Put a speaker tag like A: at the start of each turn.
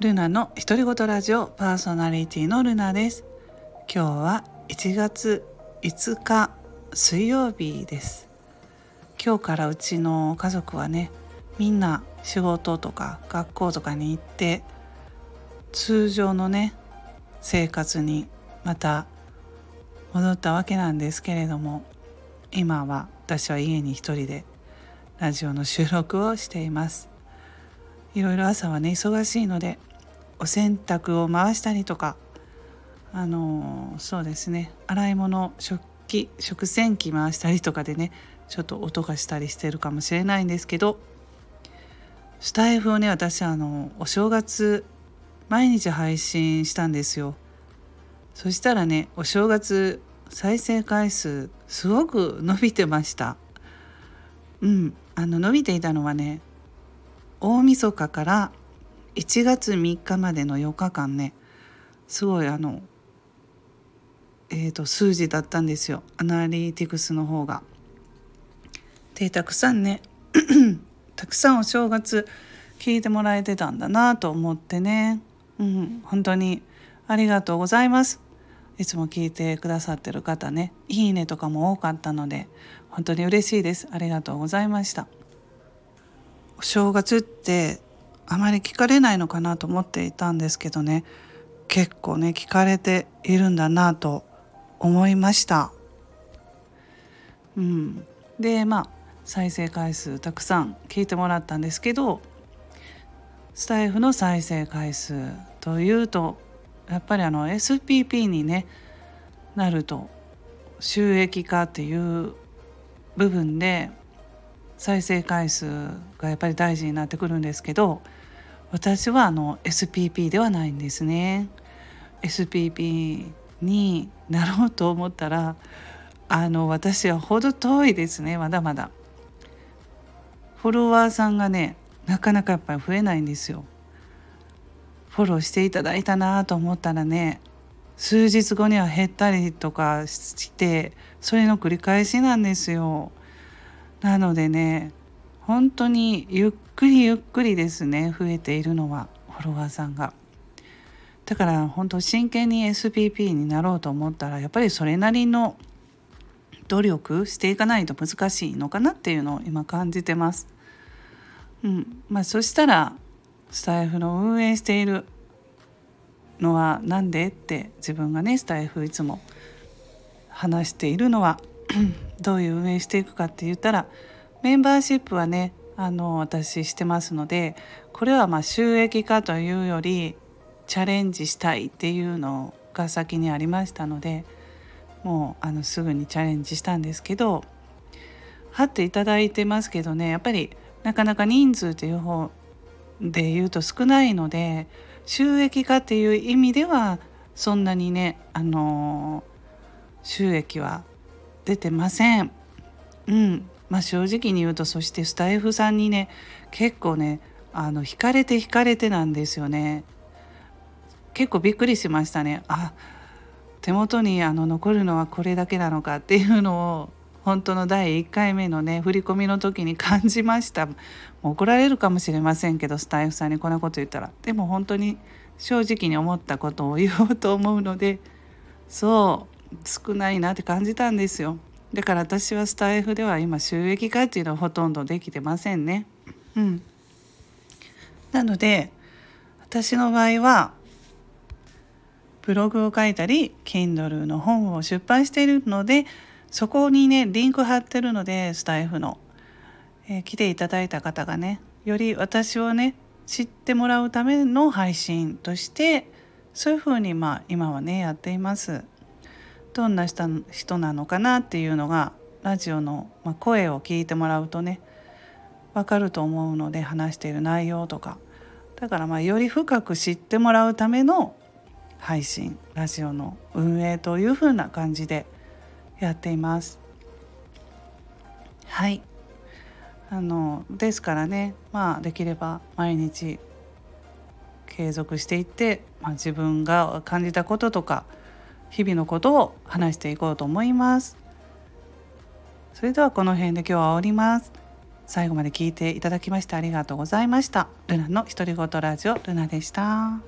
A: ルナの独り言ラジオパーソナリティのルナです。今日は1月5日水曜日です。今日からうちの家族はねみんな仕事とか学校とかに行って通常のね生活にまた戻ったわけなんですけれども今は私は家に一人でラジオの収録をしています。いろいろ朝はね忙しいのでお洗濯を回したりとかあのそうですね。洗い物食器食洗機回したりとかでねちょっと音がしたりしてるかもしれないんですけどスタイフをね私あのお正月毎日配信したんですよ。そしたらねお正月再生回数すごく伸びてました。うん。あの伸びていたのはね大晦日から1月3日までの4日間ねすごいあのえーと、数字だったんですよ。アナリティクスの方が。でたくさんね たくさんお正月聞いてもらえてたんだなと思ってね、うん、本当にありがとうございます。いつも聞いてくださってる方ね。いいねとかも多かったので本当に嬉しいです。ありがとうございました。お正月ってあまり聞かれないのかなと思っていたんですけどね結構ね聞かれているんだなと思いました。うん、でまあ再生回数たくさん聞いてもらったんですけどスタイフの再生回数というとやっぱりあの SPP にねなると収益化っていう部分で再生回数がやっぱり大事になってくるんですけど私はあの SPP ではないんですね。SPP になろうと思ったらあの私は程遠いですねまだまだ。フォロワーさんがねなかなかやっぱり増えないんですよ。フォローしていただいたなと思ったらね数日後には減ったりとかしてそれの繰り返しなんですよ。なのでね本当にゆっくりゆっくりですね増えているのはフォロワーさんが。だから本当真剣に SPP になろうと思ったらやっぱりそれなりの努力していかないと難しいのかなっていうのを今感じてます。うんまあ、そしたらスタイフの運営しているのは何でって自分がねスタイフいつも話しているのはどういう運営していくかって言ったらメンバーシップはねあの私してますのでこれはま収益化というよりチャレンジしたいっていうのが先にありましたのでもうあのすぐにチャレンジしたんですけど貼っていただいてますけどねやっぱりなかなか人数という方で言うと少ないので収益化っていう意味ではそんなにねあの収益は出てません。うんまあ、正直に言うとそしてスタイフさんにね結構ねあの惹かれて惹かれてなんですよね。結構びっくりしましたね。あ手元にあの残るのはこれだけなのかっていうのを本当の第1回目のね振り込みの時に感じました。怒られるかもしれませんけどスタイフさんにこんなこと言ったら。でも本当に正直に思ったことを言おうと思うのでそう少ないなって感じたんですよ。だから私はスタイフでは今収益化っていうのはほとんどできてませんね。うん。なので私の場合はブログを書いたり Kindle の本を出版しているのでそこにねリンク貼ってるのでスタイフの、えー、来ていただいた方がねより私をね知ってもらうための配信としてそういうふうにまあ今はねやっています。どんな人なのかなっていうのがラジオの、ま、声を聞いてもらうとね分かると思うので話している内容とかだからまあより深く知ってもらうための配信ラジオの運営というふうな感じでやっています。はいあのですからねまあできれば毎日継続していって、まあ、自分が感じたこととか日々のことを話していこうと思います。それではこの辺で今日は終わります。最後まで聞いていただきましてありがとうございました。ルナの独り言ラジオルナでした。